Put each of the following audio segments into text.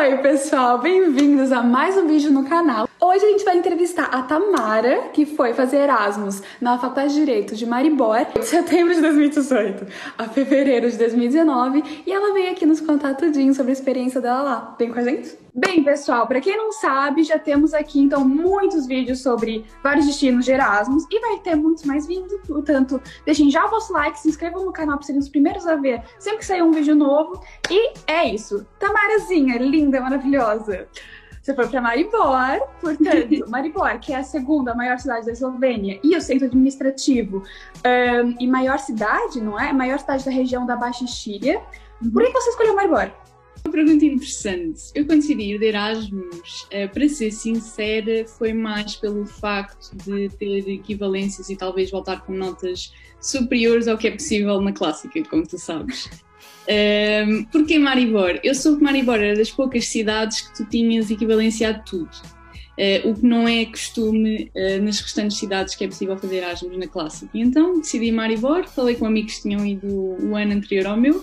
Oi, pessoal, bem-vindos a mais um vídeo no canal. Hoje a gente vai entrevistar a Tamara, que foi fazer Erasmus na Faculdade de Direito de Maribor, de setembro de 2018 a fevereiro de 2019, e ela veio aqui nos contar tudinho sobre a experiência dela lá. Vem com a gente? Bem, pessoal, para quem não sabe, já temos aqui então muitos vídeos sobre vários destinos de Erasmus e vai ter muitos mais vindo, portanto, deixem já o vosso like, se inscrevam no canal para serem os primeiros a ver sempre que sair um vídeo novo. E é isso. Tamarazinha, linda, maravilhosa. Você foi para Maribor, portanto, Maribor, que é a segunda maior cidade da Eslovênia e o centro administrativo um, e maior cidade, não é? Maior cidade da região da Baixa Estíria. Por que você escolheu Maribor? Uma pergunta interessante. Eu quando decidi ir de Erasmus, uh, para ser sincera, foi mais pelo facto de ter equivalências e talvez voltar com notas superiores ao que é possível na clássica, como tu sabes. Um, porquê Maribor? Eu soube que Maribor era das poucas cidades que tu tinhas equivalência a tudo. Uh, o que não é costume uh, nas restantes cidades que é possível fazer Erasmus na clássica. Então decidi Maribor, falei com amigos que tinham ido o ano anterior ao meu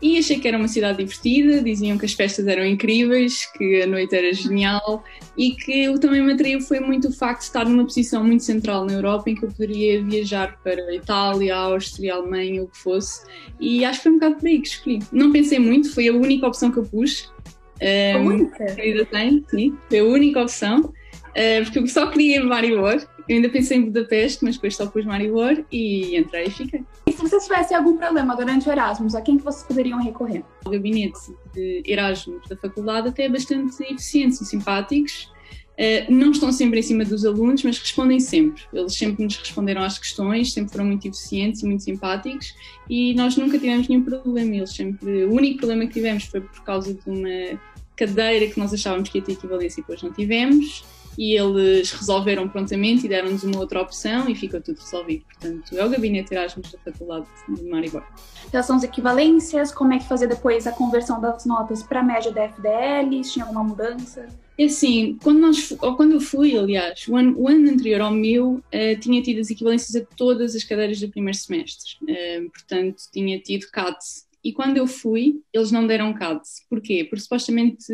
e achei que era uma cidade divertida, diziam que as festas eram incríveis, que a noite era genial e que o também me atraiu foi muito o facto de estar numa posição muito central na Europa em que eu poderia viajar para a Itália, a Áustria, a Alemanha, o que fosse e acho que foi um bocado por aí que escolhi. Não pensei muito, foi a única opção que eu pus. Um, a única? Ainda tenho, sim, foi a única opção, uh, porque eu só queria ir Maribor, eu ainda pensei em Budapeste, mas depois só pus Maribor e entrei e fiquei. Se vocês tivessem algum problema durante o Erasmus, a quem que vocês poderiam recorrer? O gabinete de Erasmus da faculdade até é bastante eficiente, são simpáticos. Uh, não estão sempre em cima dos alunos, mas respondem sempre. Eles sempre nos responderam às questões, sempre foram muito eficientes e muito simpáticos e nós nunca tivemos nenhum problema. Eles sempre, o único problema que tivemos foi por causa de uma cadeira que nós achávamos que ia ter equivalência e depois não tivemos e eles resolveram prontamente e deram-nos uma outra opção e ficou tudo resolvido. Portanto, é o gabinete Erasmus da Faculdade de Maribor. Já são as equivalências, como é que fazer depois a conversão das notas para a média da FDL, tinha alguma mudança? É assim, quando, nós, ou quando eu fui, aliás, o ano, o ano anterior ao meu, uh, tinha tido as equivalências a todas as cadeiras do primeiro semestre. Uh, portanto, tinha tido CAT. E quando eu fui, eles não deram CAT. Porquê? Porque supostamente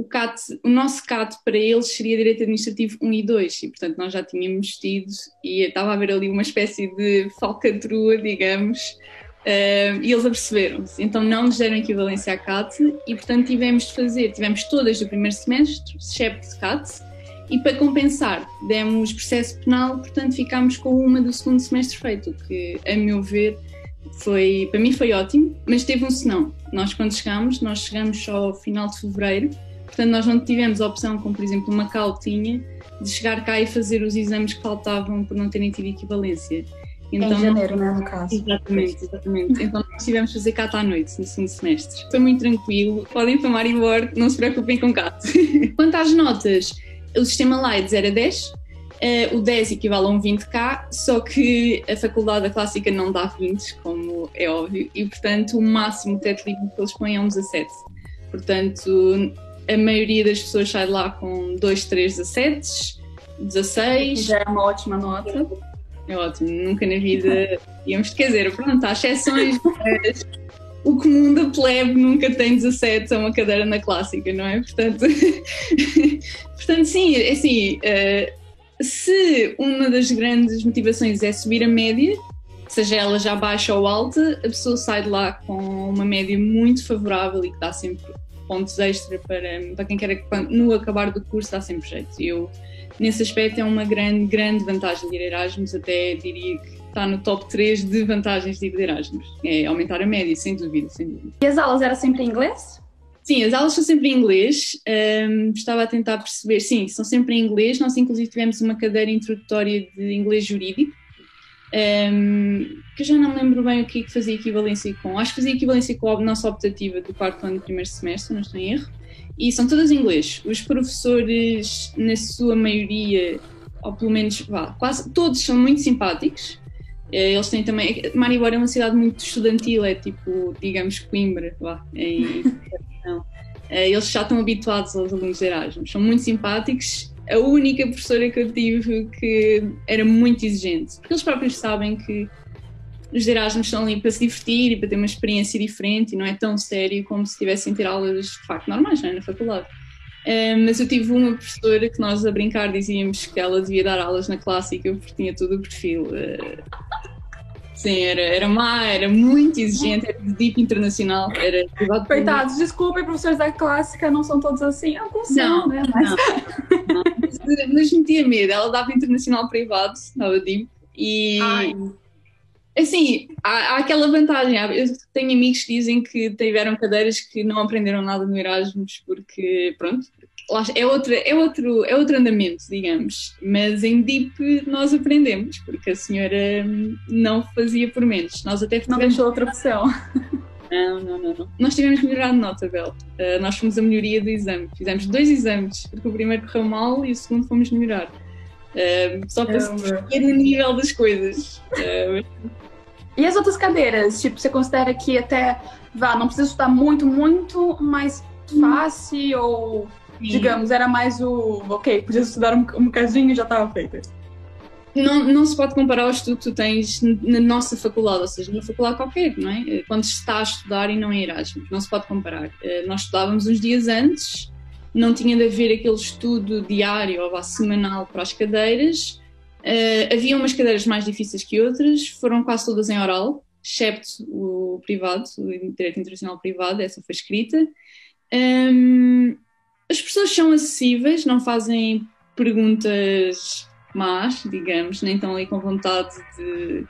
o, CAT, o nosso CAT para eles seria Direito Administrativo 1 e 2, e portanto nós já tínhamos tido, e estava a haver ali uma espécie de falcatrua, digamos, uh, e eles aperceberam-se. Então não nos deram equivalência à CAT, e portanto tivemos de fazer, tivemos todas do primeiro semestre, excepto CAT, e para compensar, demos processo penal, portanto ficámos com uma do segundo semestre feito, o que, a meu ver, foi, para mim foi ótimo, mas teve um senão. Nós quando chegámos, nós chegamos só ao final de fevereiro, Portanto, nós não tivemos a opção, como por exemplo Macau tinha, de chegar cá e fazer os exames que faltavam por não terem tido equivalência. Então, em janeiro, né, no caso. Exatamente, exatamente. Então nós tivemos fazer CAT à noite, no segundo semestre. Foi muito tranquilo, podem tomar embora, não se preocupem com CAT. Quanto às notas, o sistema LIDES era 10, uh, o 10 equivale a um 20K, só que a faculdade da clássica não dá 20, como é óbvio, e portanto o máximo teto livre que eles põem é um 17. Portanto, a maioria das pessoas sai de lá com 2, 3 17, 16. Já é uma ótima nota. É ótimo, nunca na vida íamos, quer dizer, pronto, há exceções, mas o comum da plebe nunca tem 17 a uma cadeira na clássica, não é? Portanto, portanto sim, é assim, uh, se uma das grandes motivações é subir a média, seja ela já baixa ou alta, a pessoa sai de lá com uma média muito favorável e que dá sempre pontos extra para, para quem quer no acabar do curso dá sempre jeito. Eu, nesse aspecto, é uma grande, grande vantagem de ir Erasmus, até diria que está no top 3 de vantagens de ir de Erasmus. É aumentar a média, sem dúvida, sem dúvida. E as aulas eram sempre em inglês? Sim, as aulas são sempre em inglês. Um, estava a tentar perceber, sim, são sempre em inglês. Nós, inclusive, tivemos uma cadeira introdutória de inglês jurídico, um, que já não me lembro bem o que, é que fazia equivalência com. Acho que fazia equivalência com a nossa optativa do quarto ano do primeiro semestre, não estou em erro. E são todas em inglês. Os professores, na sua maioria, ou pelo menos, vá, quase todos são muito simpáticos. Eh, eles têm também. Maribor é uma cidade muito estudantil, é tipo, digamos, Coimbra, vá, em, eh, Eles já estão habituados aos alunos de Erasmus, são muito simpáticos a única professora que eu tive que era muito exigente, porque eles próprios sabem que os Erasmus são ali para se divertir e para ter uma experiência diferente e não é tão sério como se tivessem ter aulas de facto normais é? na faculdade. Uh, mas eu tive uma professora que nós a brincar dizíamos que ela devia dar aulas na clássica porque tinha todo o perfil. Uh, sim, era, era má, era muito exigente, era de deep internacional. Era Coitados, desculpem, professores da clássica, não são todos assim. Alguns não, são, né? Mas... Não, não, mas, metia medo. Ela dava internacional privado, dava deep. E. Ai Assim, há, há, aquela vantagem. Eu tenho amigos que dizem que tiveram cadeiras que não aprenderam nada no Erasmus porque, pronto, é outro, é outro, é outro andamento, digamos. Mas em DIP nós aprendemos, porque a senhora não fazia por menos. Nós até não deixou outra opção. Não, não, não, não. Nós tivemos que melhorar nota, Bel. Uh, nós fomos a melhoria do exame. Fizemos dois exames, porque o primeiro correu mal e o segundo fomos melhorar. Uh, só para se ver o nível das coisas. Uh, e as outras cadeiras? Tipo, você considera que até, vá, não precisa estudar muito, muito, mas fácil ou, Sim. digamos, era mais o, ok, podia estudar um, um bocadinho e já estava feita? Não, não se pode comparar ao estudo que tu tens na nossa faculdade, ou seja, numa faculdade qualquer, não é? Quando se está a estudar e não em Erasmus, não se pode comparar. Eh, nós estudávamos uns dias antes, não tinha de haver aquele estudo diário ou semanal para as cadeiras, Uh, havia umas cadeiras mais difíceis que outras, foram quase todas em oral, excepto o privado, o Direito Internacional Privado, essa foi escrita. Um, as pessoas são acessíveis, não fazem perguntas más, digamos, nem estão ali com vontade de,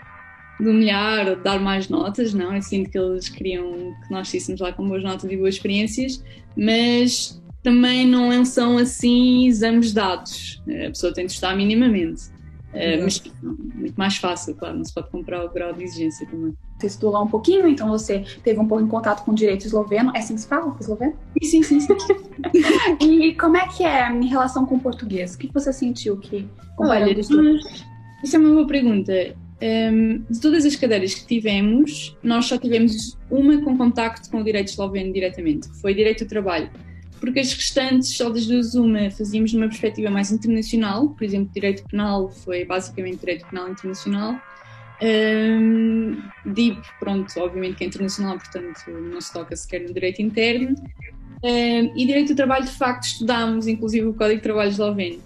de humilhar ou de dar mais notas, não. Eu sinto que eles queriam que nós fôssemos lá com boas notas e boas experiências, mas também não são assim exames dados. A pessoa tem de estar minimamente. É, mas muito mais fácil, claro, não se pode comprar o grau de exigência também. Você estudou lá um pouquinho, então você teve um pouco em contato com o direito esloveno. É assim que se fala, esloveno? Sim, sim, sim. e como é que é em relação com o português? O que você sentiu que Olha, nós, Isso é uma boa pergunta. Um, de todas as cadeiras que tivemos, nós só tivemos uma com contacto com o direito esloveno diretamente, que foi direito do trabalho porque as restantes, só das duas uma, fazíamos numa perspectiva mais internacional, por exemplo, direito penal foi basicamente direito penal internacional. Um, DIP, pronto, obviamente que é internacional, portanto não se toca sequer no direito interno. Um, e direito do trabalho, de facto, estudámos inclusive o Código de Trabalho esloveno.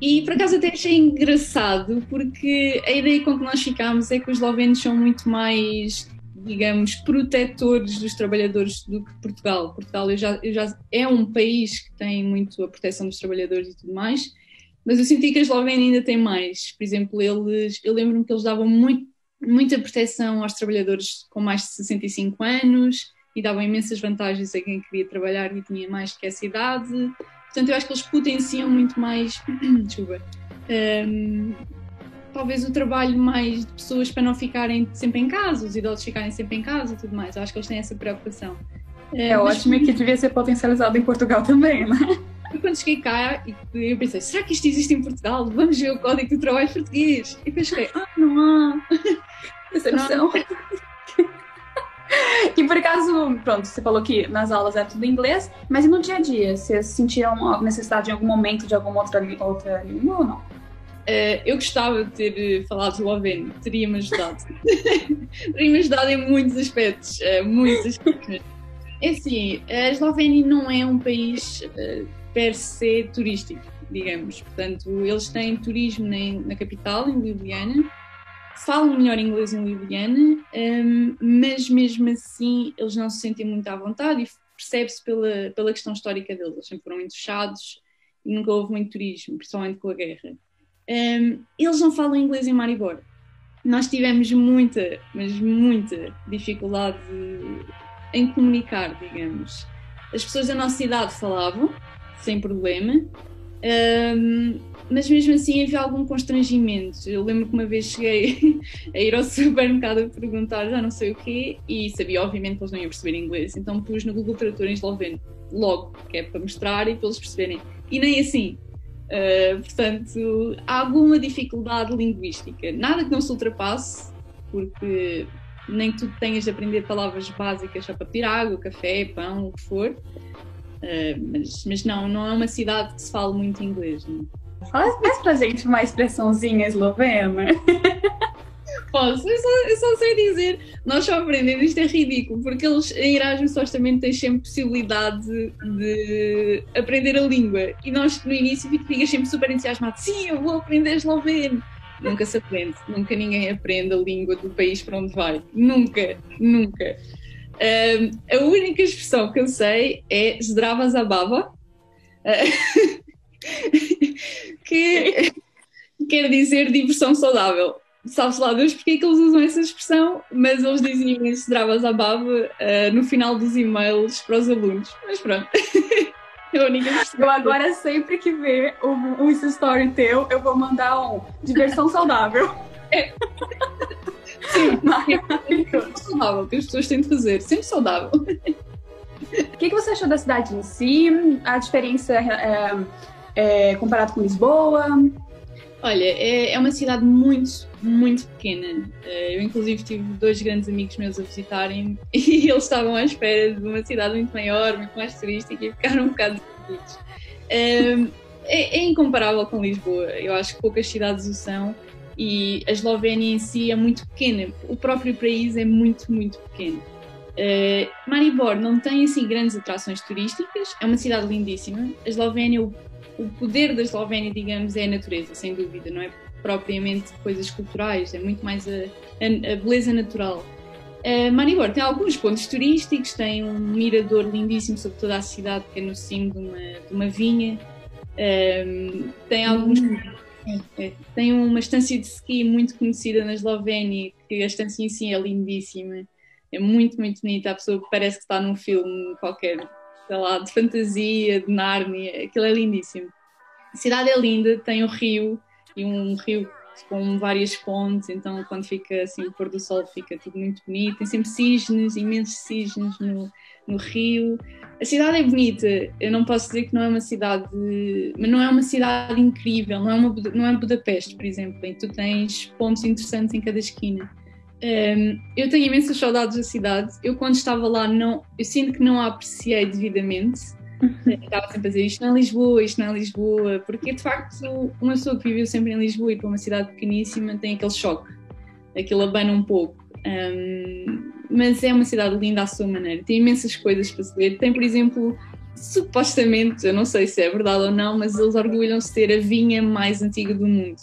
E por acaso até achei engraçado, porque a ideia com que nós ficámos é que os eslovenos são muito mais digamos, protetores dos trabalhadores do que Portugal. Portugal eu já, eu já, é um país que tem muito a proteção dos trabalhadores e tudo mais, mas eu senti que a Eslovénia ainda tem mais. Por exemplo, eles, eu lembro-me que eles davam muito, muita proteção aos trabalhadores com mais de 65 anos e davam imensas vantagens a quem queria trabalhar e tinha mais que essa idade. Portanto, eu acho que eles potenciam muito mais. Desculpa. Um, talvez o trabalho mais de pessoas para não ficarem sempre em casa, os idosos ficarem sempre em casa e tudo mais. Eu acho que eles têm essa preocupação. É, é Mas, ótimo e que devia ser potencializado em Portugal também, né? E quando cheguei cá, eu pensei, será que isto existe em Portugal? Vamos ver o Código do Trabalho Português. E depois fiquei, ah, não há. Decepção. e por acaso, pronto, você falou que nas aulas é tudo em inglês, mas e no dia a dia? Vocês sentiram necessidade em algum momento de alguma outra, outra língua ou não? Uh, eu gostava de ter eh, falado esloveno, teria-me ajudado. teria-me ajudado em muitos aspectos, uh, muitos aspectos. É assim, a Eslovénia não é um país per se turístico, digamos. Portanto, eles têm turismo na, capital, em Ljubljana, falam melhor inglês em Ljubljana, ehm, mas mesmo assim eles não se sentem muito à vontade e percebe-se pela, pela questão histórica deles. Eles sempre foram muito fechados e nunca houve muito turismo, principalmente com a guerra. Um, eles não falam inglês em Maribor. Nós tivemos muita, mas muita dificuldade em comunicar, digamos. As pessoas da nossa idade falavam, sem problema, um, mas mesmo assim havia algum constrangimento. Eu lembro que uma vez cheguei a ir ao supermercado a perguntar já não sei o quê e sabia, obviamente, que eles não iam perceber inglês, então pus no Google Tradutor em esloveno, logo, que é para mostrar e para eles perceberem. E nem assim, Uh, portanto, há alguma dificuldade linguística. Nada que não se ultrapasse, porque nem tu tenhas de aprender palavras básicas só para pedir água, café, pão, o que for. Uh, mas, mas não, não é uma cidade que se fala muito inglês. Não. Faz, faz pra gente uma expressãozinha eslovena. Posso, eu só, eu só, sei dizer, nós só aprendemos, isto é ridículo, porque eles em Erasmus supostamente têm sempre possibilidade de, de, aprender a língua. E nós no início ficamos sempre super entusiasmados, sim, eu vou aprender esloveno. Nunca se aprende, nunca ninguém aprende a língua do país para onde vai, nunca, nunca. Um, a única expressão que eu sei é Zdrava Zabava, uh, que quer dizer diversão saudável sabe-se lá Deus porque é que eles usam essa expressão, mas eles dizem imenso Dravas à baba uh, no final dos e-mails para os alunos. Mas pronto. é expressão. Eu agora, sempre que ver um, um story teu, eu vou mandar um diversão saudável. É. Sim, é saudável, que as pessoas têm de fazer, sempre saudável. O que, que você achou da cidade em si? A diferença é, é, comparado com Lisboa? Olha, é, é uma cidade muito, muito pequena. Eh, eu, inclusive, tive dois grandes amigos meus a visitarem e eles estavam à espera de uma cidade muito maior, muito mais turística e ficaram um bocado desiludidos. Ehm, é, é incomparável com Lisboa. Eu acho que poucas cidades o são e a Eslovénia em si é muito pequena. O próprio país é muito, muito pequeno. Uh, Maribor não tem assim grandes atrações turísticas, é uma cidade lindíssima. A Eslovénia, o o poder da Eslovénia, digamos, é a natureza, sem dúvida, não é propriamente coisas culturais, é muito mais a, a, a beleza natural. Uh, Maribor tem alguns pontos turísticos, tem um mirador lindíssimo sobre toda a cidade, que é no cimo de uma, de uma vinha, uh, tem alguns. É, tem uma estância de ski muito conhecida na Eslovénia, que a estância em si é lindíssima, é muito, muito bonita. A pessoa parece que está num filme qualquer sei lá, de fantasia, de Nárnia, aquilo é lindíssimo. A cidade é linda, tem um rio e um rio com várias pontes, então quando fica assim o pôr do sol fica tudo muito bonito. Tem sempre cisnes, imensos cisnes no, no rio. A cidade é bonita, eu não posso dizer que não é uma cidade, mas não é uma cidade incrível, não é, uma, não é Budapeste, por exemplo, em que tu tens pontos interessantes em cada esquina. Um, eu tenho imensas saudades da cidade. Eu, quando estava lá, não, eu sinto que não a apreciei devidamente. Uhum. Estava sempre a dizer isto não é Lisboa, isto não é Lisboa, porque de facto, uma pessoa que viveu sempre em Lisboa e para uma cidade pequeníssima tem aquele choque, aquilo abana um pouco. Um, mas é uma cidade linda à sua maneira, tem imensas coisas para se ver. Tem, por exemplo, supostamente, eu não sei se é verdade ou não, mas eles orgulham-se de ter a vinha mais antiga do mundo.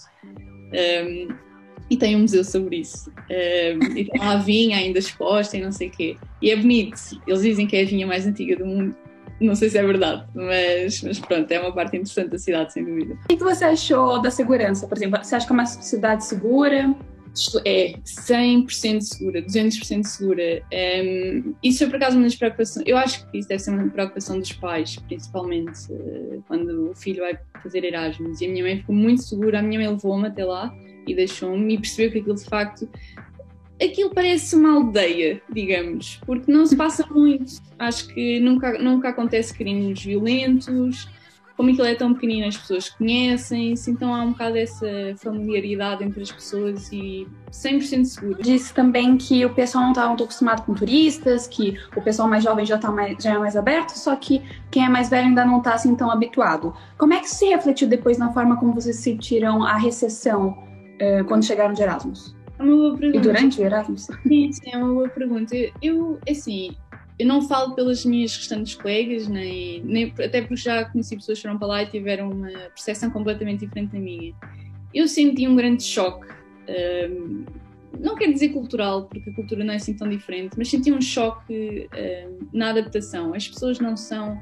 Um, e tem um museu sobre isso. Um, e tem lá a vinha ainda exposta e não sei o quê. E é bonito. Eles dizem que é a vinha mais antiga do mundo. Não sei se é verdade, mas, mas pronto, é uma parte interessante da cidade, sem dúvida. O que você achou da segurança, por exemplo? Você acha que é uma cidade segura? É 100% segura, 200% segura. Um, isso é por acaso uma das preocupações. Eu acho que isso deve ser uma preocupação dos pais, principalmente uh, quando o filho vai fazer Erasmus. E a minha mãe ficou muito segura, a minha mãe levou-me até lá e deixou-me percebeu que aquilo de facto aquilo parece uma aldeia, digamos, porque não se passa muito. Acho que nunca, nunca acontece crimes violentos, como aquilo é tão pequenino, as pessoas conhecem-se, então há um bocado essa familiaridade entre as pessoas e 100% seguro. Disse também que o pessoal não está muito acostumado com turistas, que o pessoal mais jovem já, tá mais, já é mais aberto, só que quem é mais velho ainda não está assim tão habituado. Como é que se refletiu depois na forma como vocês sentiram a recessão uh, quando chegaram de Erasmus? É uma boa pergunta. E durante o Erasmus? Sim, sim, é uma boa pergunta. Eu, assim, eu não falo pelas minhas restantes colegas, nem, nem até porque já conheci pessoas que foram para lá e tiveram uma percepção completamente diferente da minha. Eu senti um grande choque. Um, ehm, não quero dizer cultural, porque a cultura não é assim tão diferente, mas senti um choque um, ehm, na adaptação. As pessoas não são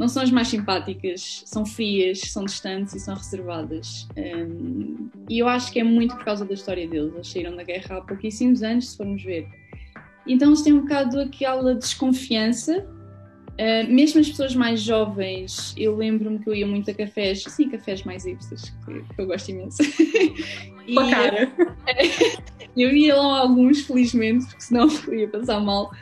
não são as mais simpáticas, são frias, são distantes e são reservadas. Um, e eu acho que é muito por causa da história deles. Eles saíram da guerra há pouquíssimos anos, se formos ver. Então eles têm um bocado aquela desconfiança. Uh, mesmo as pessoas mais jovens, eu lembro-me que eu ia muito a cafés, sim, cafés mais hipsters, que, que eu gosto imenso. e, cara. eu ia lá alguns, felizmente, porque senão ia passar mal.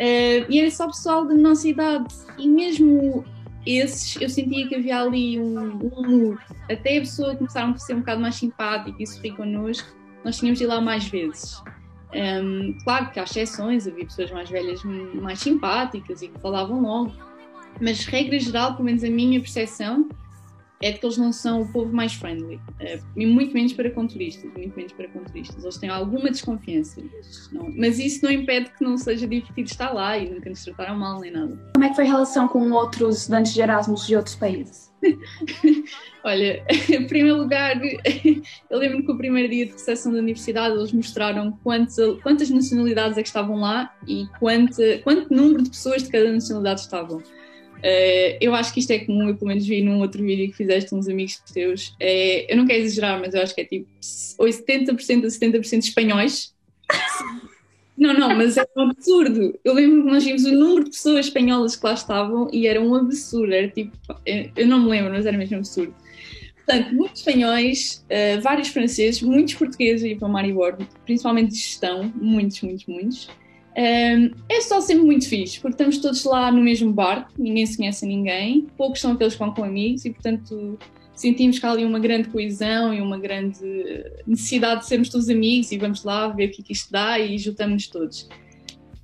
Uh, e era só pessoal da nossa idade. E mesmo esses eu sentia que havia ali um, um. Até a pessoa começaram a ser um bocado mais simpática e sorrir connosco, nós tínhamos de ir lá mais vezes. Um, claro que há exceções, havia pessoas mais velhas mais simpáticas e que falavam logo, mas regra geral, pelo menos a minha percepção, é de que eles não são o povo mais friendly, uh, muito menos para com turistas, muito menos para com turistas. Eles têm alguma desconfiança, não, mas isso não impede que não seja divertido estar lá e nunca nos trataram mal nem nada. Como é que foi a relação com outros estudantes de Erasmus de outros países? Olha, em primeiro lugar, eu lembro que o primeiro dia de recepção da universidade eles mostraram quantas, quantas nacionalidades é que estavam lá e quanto, quanto número de pessoas de cada nacionalidade estavam. Uh, eu acho que isto é comum, eu pelo menos vi num outro vídeo que fizeste uns amigos teus. É, eu não quero exagerar, mas eu acho que é tipo 70% a 70% espanhóis. Não, não, mas é um absurdo. Eu lembro que nós vimos o número de pessoas espanholas que lá estavam e era um absurdo. Era tipo, eu não me lembro, mas era mesmo absurdo. Portanto, muitos espanhóis, uh, vários franceses, muitos portugueses ir para Maribor, principalmente de gestão, muitos, muitos, muitos. É só sempre muito fixe, porque estamos todos lá no mesmo barco, ninguém se conhece a ninguém, poucos são aqueles que vão com amigos e, portanto, sentimos que há ali uma grande coesão e uma grande necessidade de sermos todos amigos e vamos lá ver o que, é que isto dá e juntamos-nos todos.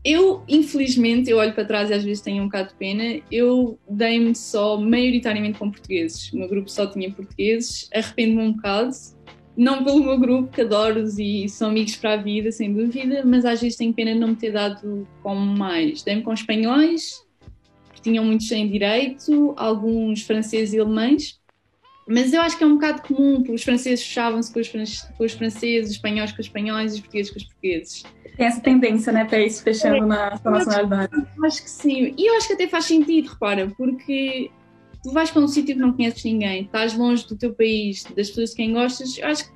Eu, infelizmente, eu olho para trás e às vezes tenho um bocado de pena, eu dei-me só maioritariamente com portugueses. O meu grupo só tinha portugueses, arrependo-me um bocado, não pelo meu grupo, que adoro-os e são amigos para a vida, sem dúvida, mas às vezes tenho pena de não me ter dado com mais. Dei-me com espanhóis, que tinham muitos sem direito, alguns franceses e alemães, mas eu acho que é um bocado comum, porque os franceses fechavam-se com, com, os franceses, os espanhóis com os espanhóis e os portugueses com os portugueses. Tem essa tendência, né, para isso fechando é, na sua nacionalidade. Acho que sim. E eu acho que até faz sentido, repara, porque tu vais para um sítio que não conheces ninguém, estás longe do teu país, das pessoas de quem gostas, eu acho que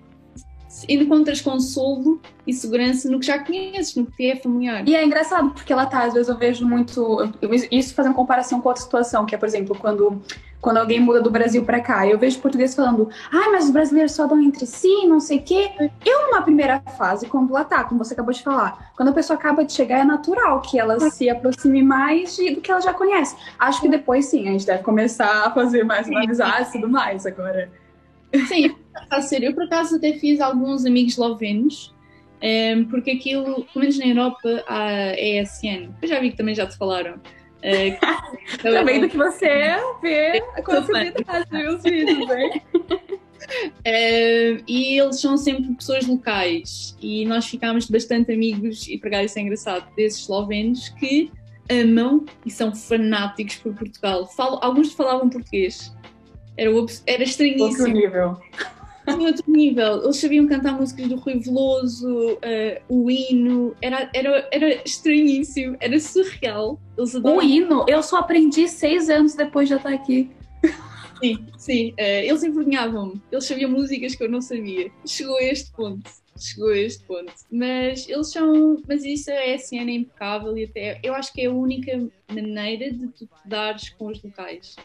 encontras consolo e segurança no que já conheces, no que é familiar. E é engraçado, porque lá tá, às vezes eu vejo muito. Isso fazendo comparação com outra situação, que é, por exemplo, quando, quando alguém muda do Brasil para cá, eu vejo português falando, ah, mas os brasileiros só dão entre si, não sei o quê. Eu, numa primeira fase, quando lá tá, como você acabou de falar, quando a pessoa acaba de chegar, é natural que ela se aproxime mais de, do que ela já conhece. Acho que depois sim, a gente deve começar a fazer mais amizades e tudo mais agora. Sim, a sério, eu por acaso até fiz alguns amigos eslovenos, ehm, porque aquilo, pelo menos na Europa, há ESN. Eu já vi que também já te falaram. Uh, também do que você vê a possibilidade dos vídeos, hein? Uh, e eles são sempre pessoas locais e nós ficámos bastante amigos e por isso é engraçado desses eslovenos que amam e são fanáticos por Portugal. Falo, alguns falavam português era, era estranhíssimo. Outro nível. Outro nível. Eles sabiam cantar músicas do Rui Veloso, uh, o hino. Era, era, era estranhíssimo, era surreal. o hino? Eu só aprendi seis anos depois de estar aqui. Sim, sim. Uh, eles envergonhavam-me. Eles sabiam músicas que eu não sabia. Chegou a este ponto. Chegou a este ponto. Mas eles são. Mas isso a SN é impecável e até. Eu acho que é a única maneira de tu te dares com os locais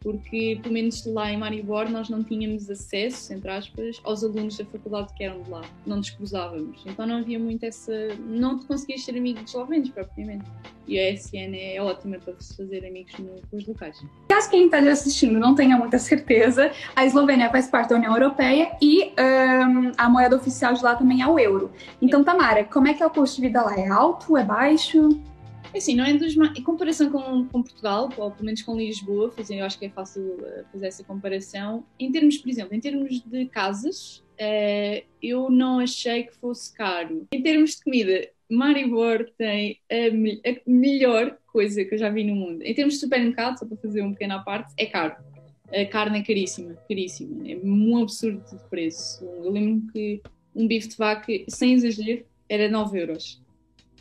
porque pelo menos lá em Maribor nós não tínhamos acesso, entre aspas, aos alunos da faculdade que eram de lá, não nos cruzávamos, então não havia muito essa, não te conseguias ser amigo de eslovenos propriamente. E a SN é ótima para se fazer amigos no, com os locais. Caso quem está assistindo não tenha muita certeza, a Eslovênia faz parte da União Europeia e um, a moeda oficial de lá também é o euro. Então, Tamara, como é que é o custo de vida lá? É alto? É baixo? Assim, não é dos em comparação com, com Portugal, ou pelo menos com Lisboa, eu acho que é fácil eh, fazer essa comparação. Em termos, por exemplo, em termos de casas, uh, eu não achei que fosse caro. Em termos de comida, Maribor tem a, a, melhor coisa que eu já vi no mundo. Em termos de supermercado, só para fazer um pequeno à parte, é caro. A carne é caríssima, caríssima. É um absurdo de preço. Eu lembro que um bife de vaca, sem exagero, era 9 euros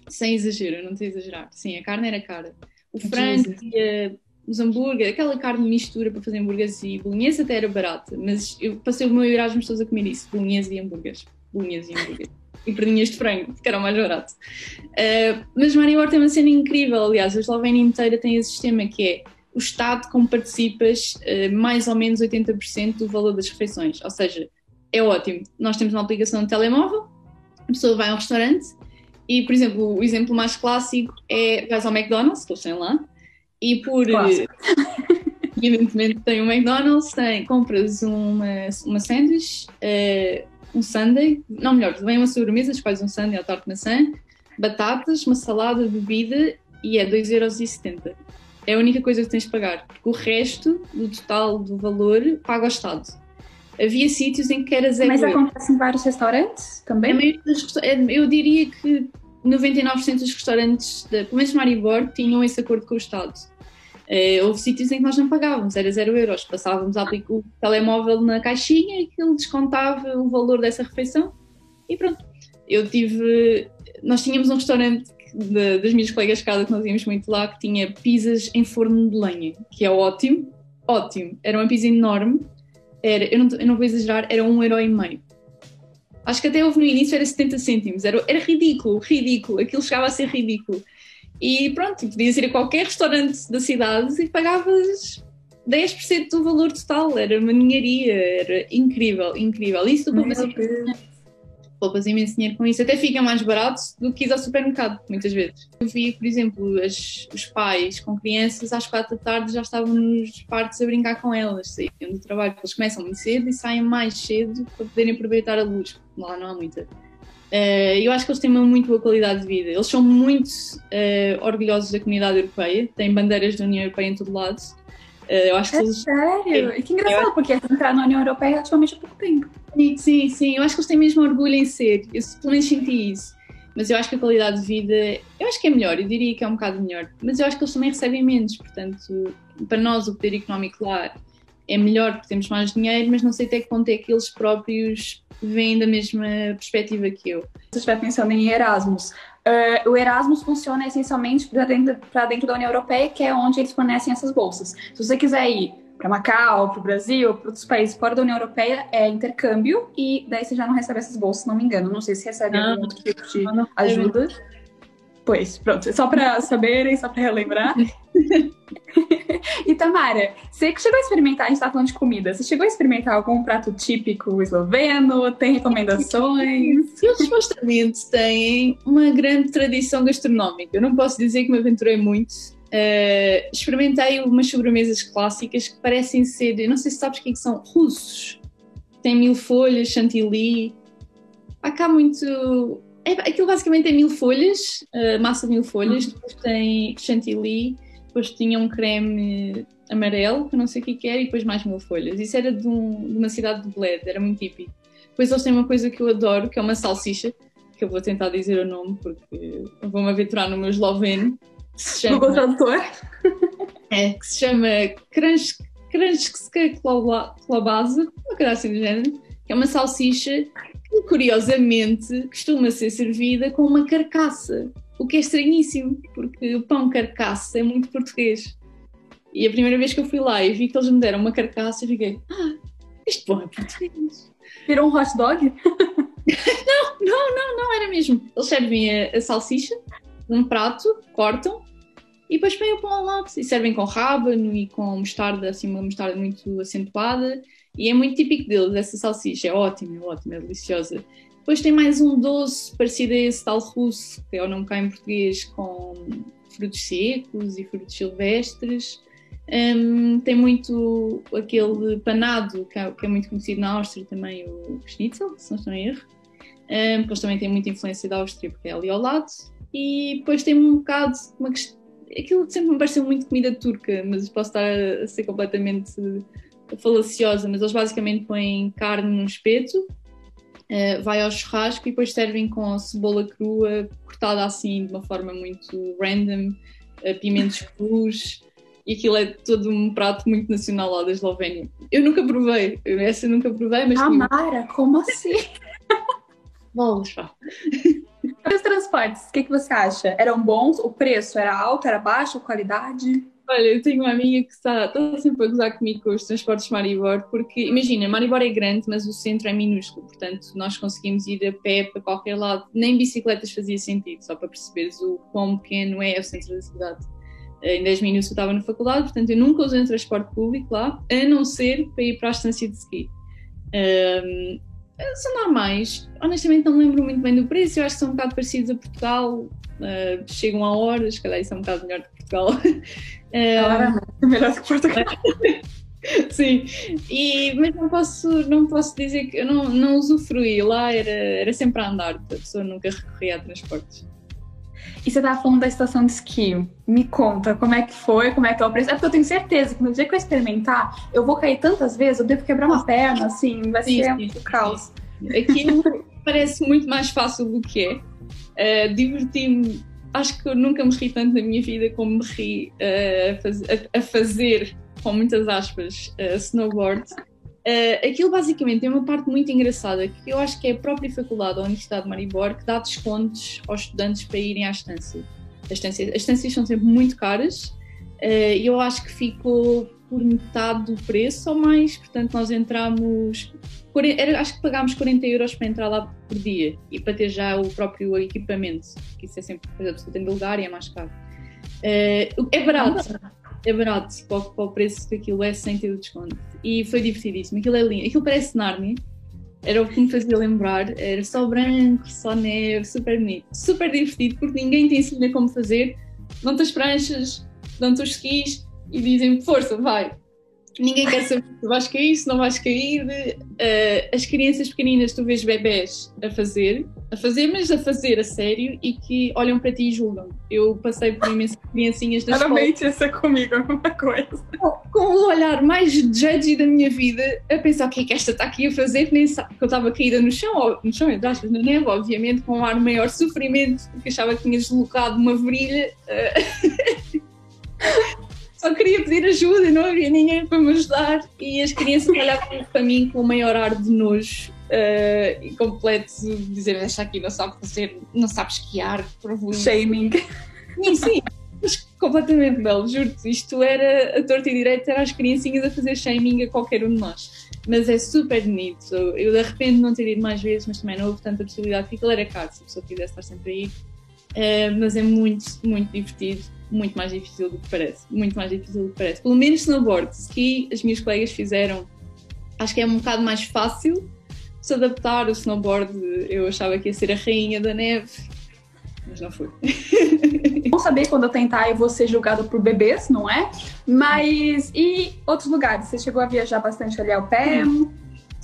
sem exagero, não estou a exagerar. Sim, a carne era cara. O frango e os hambúrgueres, aquela carne mistura para fazer hambúrgueres e bolonhesa até era barata, mas eu passei o meu Erasmus todos a comer isso, bolonhesa e hambúrgueres. Bolonhesa e hambúrgueres. e perninhas de frango, que era o mais barato. Uh, mas Mario tem uma cena incrível, aliás, a Eslovénia inteira tem esse sistema que é o Estado, como participas, uh, mais ou menos 80% do valor das refeições. Ou seja, é ótimo. Nós temos uma aplicação de telemóvel, a pessoa vai a um restaurante e, por exemplo, o exemplo mais clássico é vais ao McDonald's, que eles têm lá, e por. Clássico. evidentemente tem um McDonald's, tem, compras uma, uma sanduíche, uh, um sundae, não melhor, vem uma sobremesa, escolhes um sundae ou tarte maçã, batatas, uma salada, bebida e é 2,70€. É a única coisa que tens de pagar. Porque o resto do total do valor paga ao Estado. Havia sítios em que era zero Mas acontece em vários restaurantes A também? maioria dos é, eu diria que 99% dos restaurantes, de, pelo menos Maribor, tinham esse acordo com o Estado. Eh, houve sítios em que nós não pagávamos, era zero euros. Passávamos a o telemóvel na caixinha e aquilo descontava o valor dessa refeição e pronto. Eu tive. Nós tínhamos um restaurante de- das minhas colegas de casa que nós íamos muito lá que tinha pizzas em forno de lenha, que é ótimo, ótimo. Era uma pizza enorme, era, eu, não, eu não vou exagerar, era um euro e meio. Acho que até houve no início era 70 cêntimos, era, era ridículo, ridículo, aquilo chegava a ser ridículo. E pronto, podias ir a qualquer restaurante da cidade e pagavas 10% do valor total, era uma ninharia, era incrível, incrível. Isso poupas, Meu Deus. Poupas imenso dinheiro com isso, até fica mais barato do que ir ao supermercado, muitas vezes. Eu via, por exemplo, as- os pais com crianças às quatro da tarde já estavam nos parques a brincar com elas, saíam do trabalho, eles começam muito cedo e saem mais cedo para poderem aproveitar a luz, lá não há muita. Eh, eu acho que eles têm uma muito boa qualidade de vida. Eles são muito eh, orgulhosos da comunidade europeia, têm bandeiras da União Europeia em todo lado. Eh, eu acho que É eles sério? E que engraçado, porque entrar na União Europeia é relativamente há pouco tempo. Sim, sim, sim. Eu acho que eles têm mesmo orgulho em ser. Eu pelo menos senti isso. Mas eu acho que a qualidade de vida, eu acho que é melhor, eu diria que é um bocado melhor. Mas eu acho que eles também recebem menos, portanto, para nós o poder económico lá é melhor porque temos mais dinheiro, mas não sei até que ponto é que eles próprios veem da mesma perspectiva que eu. Você estiver pensando em Erasmus, eh, o Erasmus funciona essencialmente para dentro, dentro da União Europeia, que é onde eles fornecem essas bolsas. Se você quiser ir para Macau, para o Brasil, para outros países fora da União Europeia, é intercâmbio e daí você já não recebe essas bolsas, se não me engano. Não sei se recebe Ah, algum outro tipo de não, não ajuda. Pois, pronto, só para saberem, só para relembrar. e Tamara, você que chegou a experimentar, a gente tá falando de comida, você chegou a experimentar algum prato típico esloveno? Tem recomendações? Eles supostamente têm uma grande tradição gastronómica. Eu não posso dizer que me aventurei muito. Eh, experimentei umas sobremesas clássicas que parecem ser, eu não sei se sabes o que é que são, russos. Tem mil folhas, chantilly. Há cá muito. É, aquilo basicamente é mil folhas, eh, massa de mil folhas, depois tem chantilly, depois tinha um creme amarelo, que eu não sei o que é que era, e depois mais mil folhas. Isso era de, um- de uma cidade de Bled, era muito típico. Depois eles têm uma coisa que eu adoro, que é uma salsicha, que eu vou tentar dizer o nome, porque vou-me aventurar no meu esloveno, que se Google chama, Tradutor? é, que se chama Kranjska Klobasa, uma coisa assim do género, que é uma salsicha que, curiosamente, costuma ser servida com uma carcaça, o que é estranhíssimo, porque o pão carcaça é muito português. E a primeira vez que eu fui lá e vi que eles me deram uma carcaça, eu fiquei, ah, este pão é português. Virou um hot dog? Não era mesmo. Eles servem a, a salsicha num prato, cortam e depois põem o pão ao lado. E servem com rábano e com mostarda, assim, uma mostarda muito acentuada. E é muito típico deles, essa salsicha. É ótima, é ótima, é deliciosa. Depois tem mais um doce parecido a esse tal russo, que é o nome cá em português, com frutos secos e frutos silvestres. Hum, tem muito aquele panado, que é, que é muito conhecido na Áustria também, o schnitzel, se não estou em erro. Um, depois também tem muita influência da Áustria, porque é ali ao lado. E depois tem um bocado uma questão. Aquilo sempre me pareceu muito comida turca, mas posso estar a, ser completamente falaciosa. Mas eles basicamente põem carne num espeto, uh, vai ao churrasco e depois servem com cebola crua, cortada assim de uma forma muito random, uh, pimentos crus. E aquilo é todo um prato muito nacional lá da Eslovénia. Eu nunca provei, essa eu nunca provei, mas. Amara, como assim? Pá. E os transportes, o que, que você acha? Eram bons? O preço era alto, era baixo? Qualidade? Olha, eu tenho uma amiga que está, está sempre a gozar comigo com os transportes Maribor, porque imagina, Maribor é grande, mas o centro é minúsculo, portanto nós conseguimos ir a pé para qualquer lado, nem bicicletas fazia sentido, só para perceberes o quão pequeno é o centro da cidade. Em 10 minutos eu estava na faculdade, portanto eu nunca usei um transporte público lá, a não ser para ir para a estância de ski. Ahm, são normais, honestamente não lembro muito bem do preço, eu acho que são um bocado parecidos a Portugal, ah, chegam a horas, calhar isso é um bocado melhor que Portugal. Ah, Claramente, melhor que Portugal. Sim, e, mas não posso, não posso dizer que eu não, não usufruí. Lá era, era sempre a andar, a pessoa nunca recorria a transportes. E você tava falando da estação de esqui. Me conta como é que foi, como é que é o preço. É porque eu tenho certeza que no dia que eu experimentar, eu vou cair tantas vezes, eu devo quebrar uma perna, assim, vai sim, ser sim, um caos. Aquilo parece muito mais fácil do que é. Uh, Diverti-me. Acho que eu nunca me ri tanto na minha vida como me ri uh, a, faz, a, a, fazer, com muitas aspas, uh, snowboard. Uh, aquilo basicamente tem uma parte muito engraçada que eu acho que é a própria faculdade da Universidade de Maribor que dá descontos aos estudantes para irem à estância. As estâncias, as estâncias são sempre muito caras e uh, eu acho que ficou por metade do preço ou mais, portanto nós entramos, acho que pagámos 40 euros para entrar lá por dia e para ter já o próprio equipamento, que isso é sempre, tem de lugar e é mais caro. Uh, é barato, é barato para, o preço que aquilo é sem ter o desconto. E foi divertidíssimo. Aquilo é lindo. Aquilo parece Narnia. Era o que me fazia lembrar. Era só branco, só neve, super bonito. Super divertido, porque ninguém te ensina como fazer. Dão-te as pranchas, dão-te os skis e dizem força, vai. Ninguém quer saber se vais cair, se não vais cair. Uh, as crianças pequeninas, tu vês bebés a fazer, a fazer, mas a fazer a sério e que olham para ti e julgam. Eu passei por imensas criancinhas da Claramente escola. essa comigo, alguma coisa. Com o olhar mais judgy da minha vida, a pensar o que é que esta está aqui a fazer, nem sabe, porque eu estava caída no chão, ou, no chão, entre aspas, na neve, obviamente, com um ar maior sofrimento, porque achava que tinha deslocado uma virilha. Uh... só queria pedir ajuda, não havia ninguém para me ajudar e as crianças olhavam para mim com o maior ar de nojo uh, e completo, dizer deixa aqui, não sabe fazer, não sabe esquiar, por Shaming. Sim, sim, mas completamente belo, juro-te, isto era a torta e direito, era as criancinhas a fazer shaming a qualquer um de nós. Mas é super bonito, eu de repente não ter ido mais vezes, mas também não houve tanta possibilidade, porque aquilo era caro, se a pessoa quisesse estar sempre aí. Uh, mas é muito, muito divertido muito mais difícil do que parece. Muito mais difícil do que parece. Pelo menos snowboard. Ski, as minhas colegas fizeram. Acho que é um bocado mais fácil se adaptar. O snowboard, eu achava que ia ser a rainha da neve, mas não fui. Vou saber quando eu tentar eu vou ser julgada por bebês, não é? Mas e outros lugares? Você chegou a viajar bastante ali ao pé? Hum.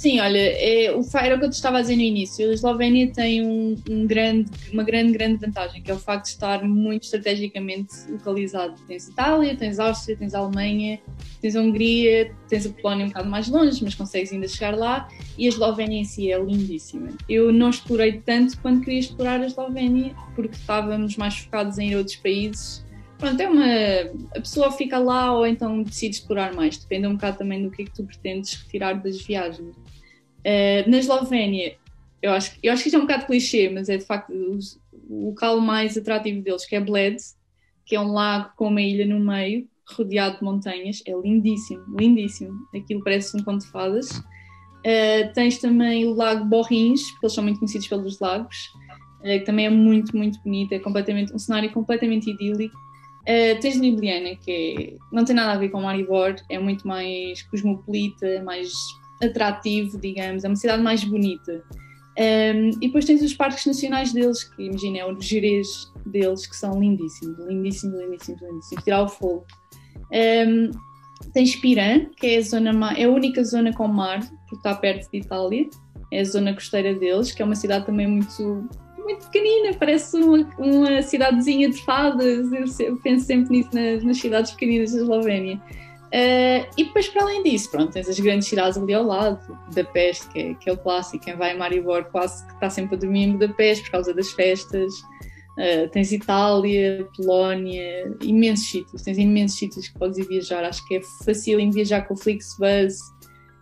Sim, olha, é, o era o que eu te estava a dizer no início. A Eslovénia tem um, um, grande, uma grande, grande vantagem, que é o facto de estar muito estrategicamente localizado. Tens Itália, tens Áustria, tens Alemanha, tens a Hungria, tens a Polónia um bocado mais longe, mas consegues ainda chegar lá. E a Eslovénia em si é lindíssima. Eu não explorei tanto quanto queria explorar a Eslovénia, porque estávamos mais focados em outros países pronto, é uma. A pessoa fica lá ou então decide explorar mais, depende um bocado também do que é que tu pretendes retirar das viagens. Uh, na Eslovénia, eu acho, eu acho que isto é um bocado clichê, mas é de facto o, o local mais atrativo deles, que é Bled, que é um lago com uma ilha no meio, rodeado de montanhas, é lindíssimo, lindíssimo. Aquilo parece um conto de fadas. Uh, tens também o lago Borrins, porque eles são muito conhecidos pelos lagos, uh, que também é muito, muito bonito, é completamente, um cenário completamente idílico Uh, tens Ljubljana, que é, não tem nada a ver com Maribor, é muito mais cosmopolita, mais atrativo, digamos, é uma cidade mais bonita. Um, e depois tens os parques nacionais deles, que imagina, é os gerês deles, que são lindíssimos, lindíssimos, lindíssimos, lindíssimos, tirar o fogo. Um, tens Piran, que é a, zona, é a única zona com mar, porque está perto de Itália, é a zona costeira deles, que é uma cidade também muito muito pequenina, parece uma, uma cidadezinha de fadas. Eu penso sempre nisso nas, nas cidades pequeninas da Eslovénia. Uh, e depois, para além disso, pronto, tens as grandes cidades ali ao lado, Budapeste, que é, que é o clássico, quem vai a Maribor quase que está sempre a dormir em Budapeste por causa das festas. Uh, tens Itália, Polónia, imensos sítios, tens imensos sítios que podes ir viajar. Acho que é fácil em viajar com o Flixbus.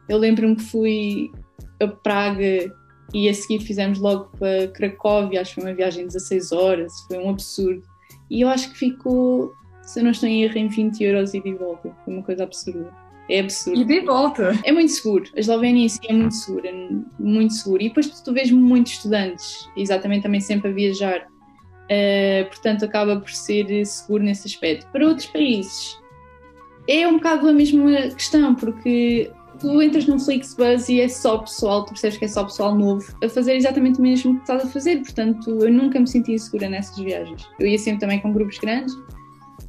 Eu lembro-me que fui a Praga e a seguir fizemos logo para Cracóvia, acho que foi uma viagem de 16 horas, foi um absurdo. E eu acho que ficou, se eu não estou em erro, em 20 euros e de volta. Foi uma coisa absurda. É absurdo. E de volta. É muito seguro. A Eslovénia em si é muito segura, muito seguro. E depois tu vês muitos estudantes, exatamente também sempre a viajar. Uh, portanto, acaba por ser seguro nesse aspecto. Para outros países, é um bocado a mesma questão, porque tu entras num Flixbus e é só pessoal, tu percebes que é só pessoal novo a fazer exatamente o mesmo que estás a fazer, portanto eu nunca me senti insegura nessas viagens. Eu ia sempre também com grupos grandes,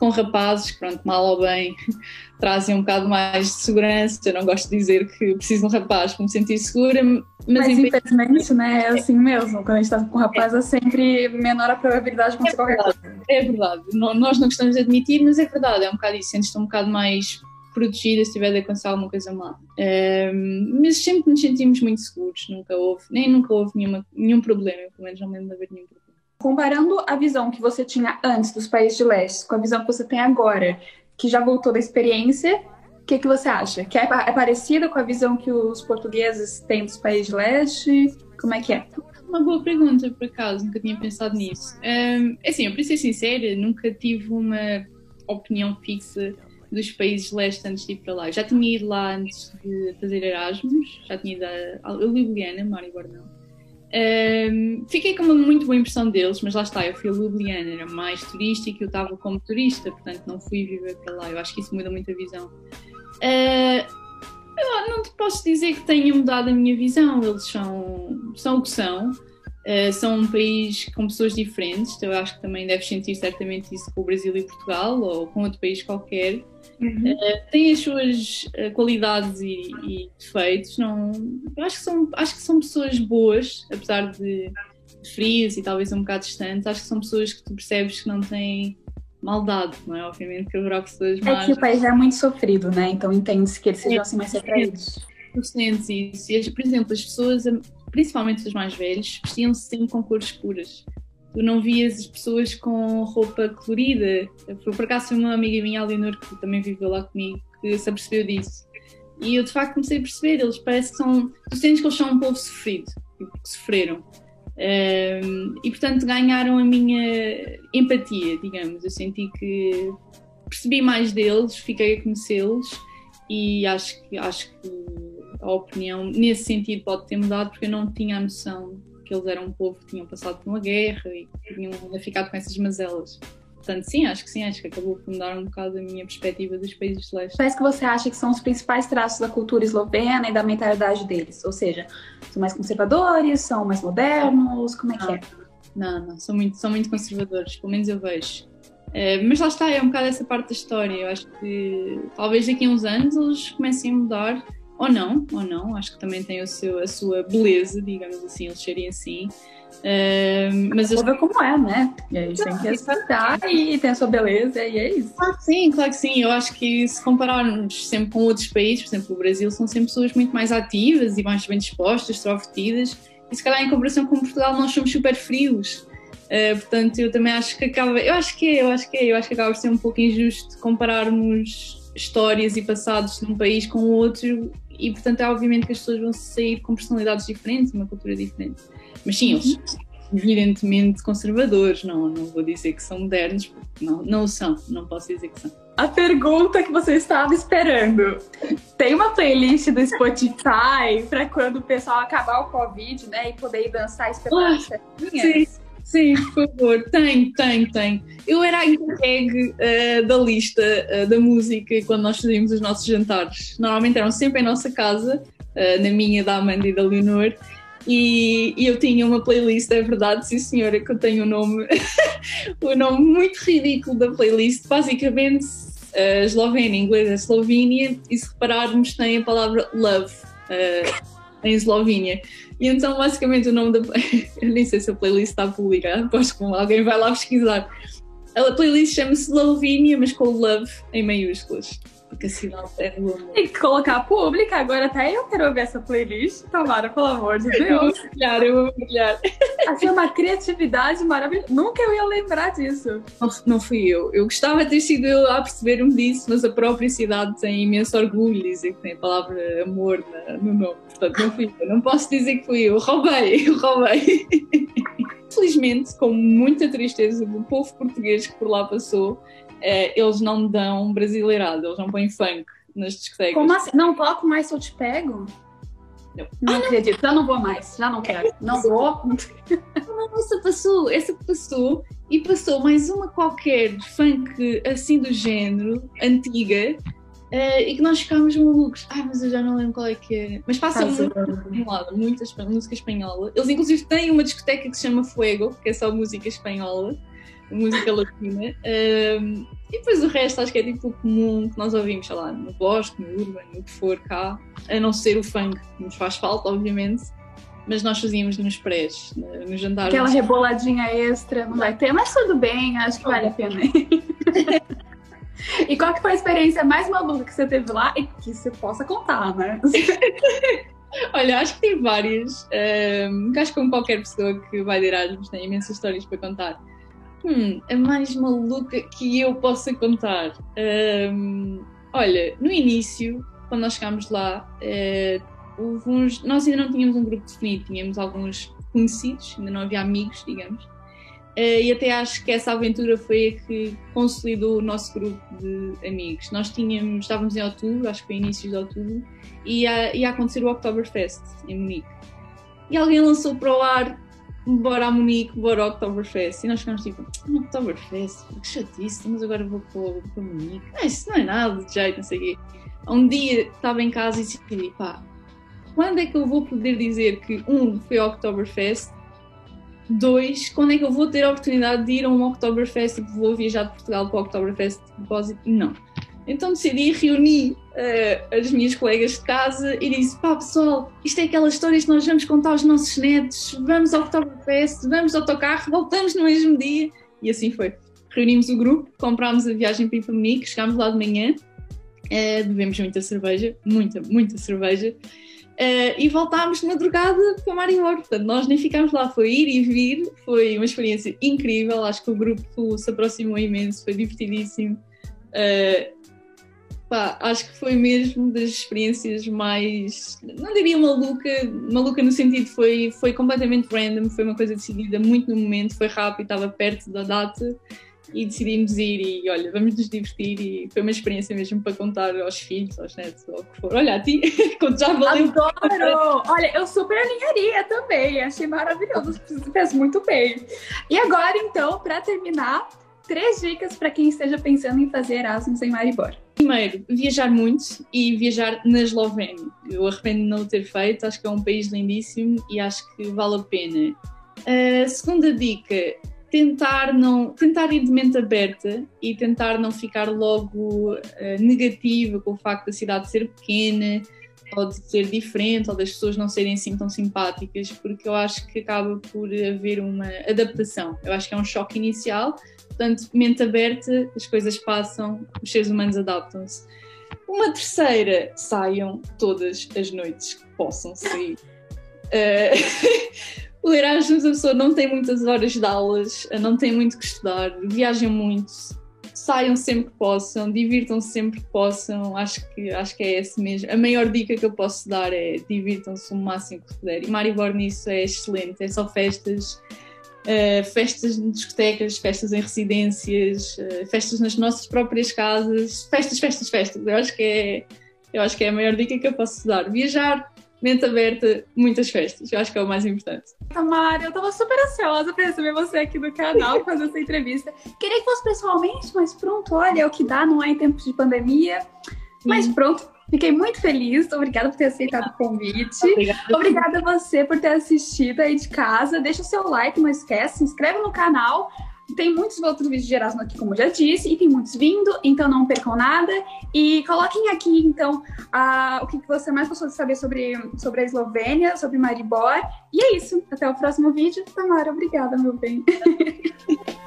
com rapazes, pronto, mal ou bem, trazem um bocado mais de segurança. Eu não gosto de dizer que preciso de um rapaz para me sentir segura, mas, mas infelizmente, né, é assim mesmo. Quando a gente está com um rapaz, é sempre menor a probabilidade de acontecer é qualquer coisa. É verdade. Nós não gostamos de admitir, mas é verdade. É um bocado isso. Sentes-te um bocado mais protegida se tiver de acontecer alguma coisa má. Um, mas sempre nos sentimos muito seguros. Nunca houve, nem nunca houve nenhuma, nenhum problema. Pelo menos não lembro de haver nenhum problema. Comparando a visão que você tinha antes dos países de leste com a visão que você tem agora, que já voltou da experiência, o que, que você acha? Que é, é parecida com a visão que os portugueses têm dos países de leste? Como é que é? Uma boa pergunta, por acaso, nunca tinha pensado nisso. Um, assim, eu para ser sincera, nunca tive uma opinião fixa dos países de leste antes de ir para lá. Já tinha ido lá antes de fazer Erasmus, já tinha ido a, Ljubljana, Mário Guarnão. Um, fiquei com uma muito boa impressão deles, mas lá está, eu fui a Ljubljana, era mais turística eu estava como turista, portanto não fui viver para lá. Eu acho que isso muda muito a visão. Uh, não te posso dizer que tenha mudado a minha visão, eles são, são o que são. Uh, são um país com pessoas diferentes, então eu acho que também deves sentir certamente isso com o Brasil e Portugal ou com outro país qualquer. Uhum. Uh, têm as suas uh, qualidades e, e, defeitos. Não, eu acho que, são, acho que são pessoas boas, apesar de frias e talvez um bocado distantes. Acho que são pessoas que tu percebes que não têm maldade, não é? Obviamente que haverá pessoas mais. É que o país é muito sofrido, né? Então entende-se que eles sejam assim mais retraídos. Tu sentes isso. E, por exemplo, as pessoas, principalmente os mais velhos, vestiam-se sempre com cores escuras tu não vias as pessoas com roupa colorida. Foi por acaso uma amiga minha, a Leonor, que também viveu lá comigo, que se apercebeu disso. E eu de facto comecei a perceber, eles parecem que são. Tu sentes que eles são um povo sofrido, tipo, que sofreram. Um, e portanto ganharam a minha empatia, digamos. Eu senti que percebi mais deles, fiquei a conhecê-los e acho que, acho que a opinião nesse sentido pode ter mudado porque eu não tinha a noção que eles eram um povo que tinham passado por uma guerra e tinham ficado com essas mazelas. Portanto, sim, acho que sim, acho que acabou por mudar um bocado a minha perspectiva dos países leste. Quais que você acha que são os principais traços da cultura eslovena e da mentalidade deles? Ou seja, são mais conservadores, são mais modernos, como é não, que é? Não, não, são muito, são muito conservadores, pelo menos eu vejo. É, mas lá está, é um bocado essa parte da história. Eu acho que talvez daqui a uns anos eles comecem a mudar ou não, ou não, acho que também tem o seu, a sua beleza, digamos assim, eles serem assim. Uh, mas eu... ver como é, né? E a gente tem que respeitar e tem a sua beleza, e é isso. Claro que sim, claro que sim. Eu acho que se compararmos sempre com outros países, por exemplo, o Brasil, são sempre pessoas muito mais ativas e mais bem dispostas, extrovertidas, e se calhar em comparação com Portugal nós somos super frios. Uh, portanto, eu também acho que acaba, eu acho que é, eu acho que é, eu acho que acaba por ser um pouco injusto compararmos histórias e passados de um país com o outro e portanto é obviamente que as pessoas vão sair com personalidades diferentes, uma cultura diferente. Mas sim, eles evidentemente conservadores, não, não vou dizer que são modernos, porque não, não são, não posso dizer que são. A pergunta que você estava esperando. Tem uma playlist do Spotify para quando o pessoal acabar o Covid, né, e poder dançar e espetar as Sim, sim, por favor. Tem, tem, tem. Eu era a encarregue uh, da lista uh, da música quando nós fazíamos os nossos jantares. Normalmente eram sempre em nossa casa, uh, na minha, da Amanda e da Leonor. E, e, eu tinha uma playlist, é verdade, sim senhora, que eu tenho o nome, o nome muito ridículo da playlist. Basicamente, a eslovena, em inglês é Eslovínia, e se repararmos, tem a palavra love em Eslovínia. E então, basicamente, o nome da. Eu nem sei se a playlist está publicada, aposto que alguém vai lá pesquisar. A playlist chama-se Slovínia, mas com love em maiúsculas porque a do amor. Tem que colocar pública, agora até eu quero ver essa playlist. Tomara, pelo amor de Deus. Eu vou brilhar, eu vou brilhar. Assim, uma criatividade maravilhosa. Nunca eu ia lembrar disso. Não, não fui eu. Eu gostava de ter sido eu a perceber-me disso, mas a própria cidade tem imenso orgulho dizer que tem a palavra amor no nome. Portanto, não fui eu. Não posso dizer que fui eu. Roubei, eu roubei. Felizmente, com muita tristeza do povo português que por lá passou, eles não dão brasileirado, eles não põem funk nas discotecas. Como assim? Não toco mais se eu te pego? Não, não ah, acredito, já não vou mais, já não quero, não vou. Não, essa passou, essa passou e passou mais uma qualquer funk assim do género, antiga, uh, e que nós ficámos malucos. Ai, mas eu já não lembro qual é que é. Mas passa muito muita música espanhola. Eles inclusive têm uma discoteca que se chama Fuego, que é só música espanhola. Música latina. Um, e depois o resto acho que é tipo o comum que nós ouvimos, sei lá, no bosque, no urban, no que for cá, a não ser o funk, que nos faz falta, obviamente, mas nós fazíamos nos prés, no jantar. Aquela reboladinha extra, não vai ter, mas tudo bem, acho que vale a pena. e qual que foi a experiência mais maluca que você teve lá e que você possa contar, né? Olha, acho que tem várias. Um, acho que como qualquer pessoa que vai de Erasmus tem imensas histórias para contar. Hum, a mais maluca que eu possa contar. Um, olha, no início, quando nós chegámos lá, uh, uns, nós ainda não tínhamos um grupo definido, tínhamos alguns conhecidos, ainda não havia amigos, digamos. Uh, e até acho que essa aventura foi a que consolidou o nosso grupo de amigos. Nós tínhamos, estávamos em outubro, acho que foi início de outubro, e ia, ia acontecer o Oktoberfest em Munique. E alguém lançou para o ar, bora a Munique, bora ao Oktoberfest. E nós ficamos tipo, Oktoberfest, que chatice, mas agora vou para, para Munique. Isso não é nada de jeito, não sei o quê. Um dia estava em casa e decidi, pá, quando é que eu vou poder dizer que, um, foi ao Oktoberfest, dois, quando é que eu vou ter a oportunidade de ir a um Oktoberfest e vou viajar de Portugal para o Oktoberfest de propósito? Não. Então decidi reunir uh, as minhas colegas de casa e disse: pá, pessoal, isto é aquelas histórias que nós vamos contar aos nossos netos. Vamos ao Oktoberfest, vamos ao autocarro, voltamos no mesmo dia. E assim foi. Reunimos o grupo, comprámos a viagem para Ipamenique, chegámos lá de manhã, uh, bebemos muita cerveja, muita, muita cerveja. Uh, e voltámos de madrugada para Marior. Portanto, nós nem ficámos lá, foi ir e vir, foi uma experiência incrível. Acho que o grupo se aproximou imenso, foi divertidíssimo. Uh, Pá, acho que foi mesmo das experiências mais, não diria maluca, maluca no sentido foi foi completamente random, foi uma coisa decidida muito no momento, foi rápido, estava perto da data e decidimos ir e olha, vamos nos divertir e foi uma experiência mesmo para contar aos filhos, aos netos, ou o que for. Olha, a ti, quando já valeu. Adoro! Olha, eu super alinharia também, achei maravilhoso, fez muito bem. E agora, então, para terminar, três dicas para quem esteja pensando em fazer Erasmus em Maribor. Primeiro, viajar muito e viajar na Eslovénia. Eu arrependo de não o ter feito, acho que é um país lindíssimo e acho que vale a pena. A segunda dica, tentar não tentar ir de mente aberta e tentar não ficar logo uh, negativa com o facto da cidade ser pequena ou de ser diferente ou das pessoas não serem assim tão simpáticas porque eu acho que acaba por haver uma adaptação eu acho que é um choque inicial Portanto, mente aberta, as coisas passam, os seres humanos adaptam-se. Uma terceira, saiam todas as noites que possam sair. Uh, o Erasmus, a pessoa não tem muitas horas de aulas, não tem muito que estudar, viajem muito, saiam sempre que possam, divirtam-se sempre que possam. Acho que, acho que é esse mesmo. A maior dica que eu posso dar é divirtam-se o máximo que puder. E Maribor nisso é excelente, é só festas Uh, festas em discotecas, festas em residências, uh, festas nas nossas próprias casas, festas, festas, festas. Eu acho que é, eu acho que é a maior dica que eu posso dar. Viajar, mente aberta, muitas festas. Eu acho que é o mais importante. Tamara, eu estava super ansiosa para receber você aqui no canal, fazer essa entrevista. Queria que fosse pessoalmente, mas pronto, olha, é o que dá, não é em tempos de pandemia. Mas pronto, Fiquei muito feliz, obrigada por ter aceitado o convite. Obrigada. obrigada a você por ter assistido aí de casa. Deixa o seu like, não esquece, se inscreve no canal. Tem muitos outros vídeos de Erasmus aqui, como já disse, e tem muitos vindo, então não percam nada. E coloquem aqui, então, o que você mais gostou de saber sobre, sobre a Eslovênia, sobre Maribor. E é isso. Até o próximo vídeo. Tamara, obrigada, meu bem.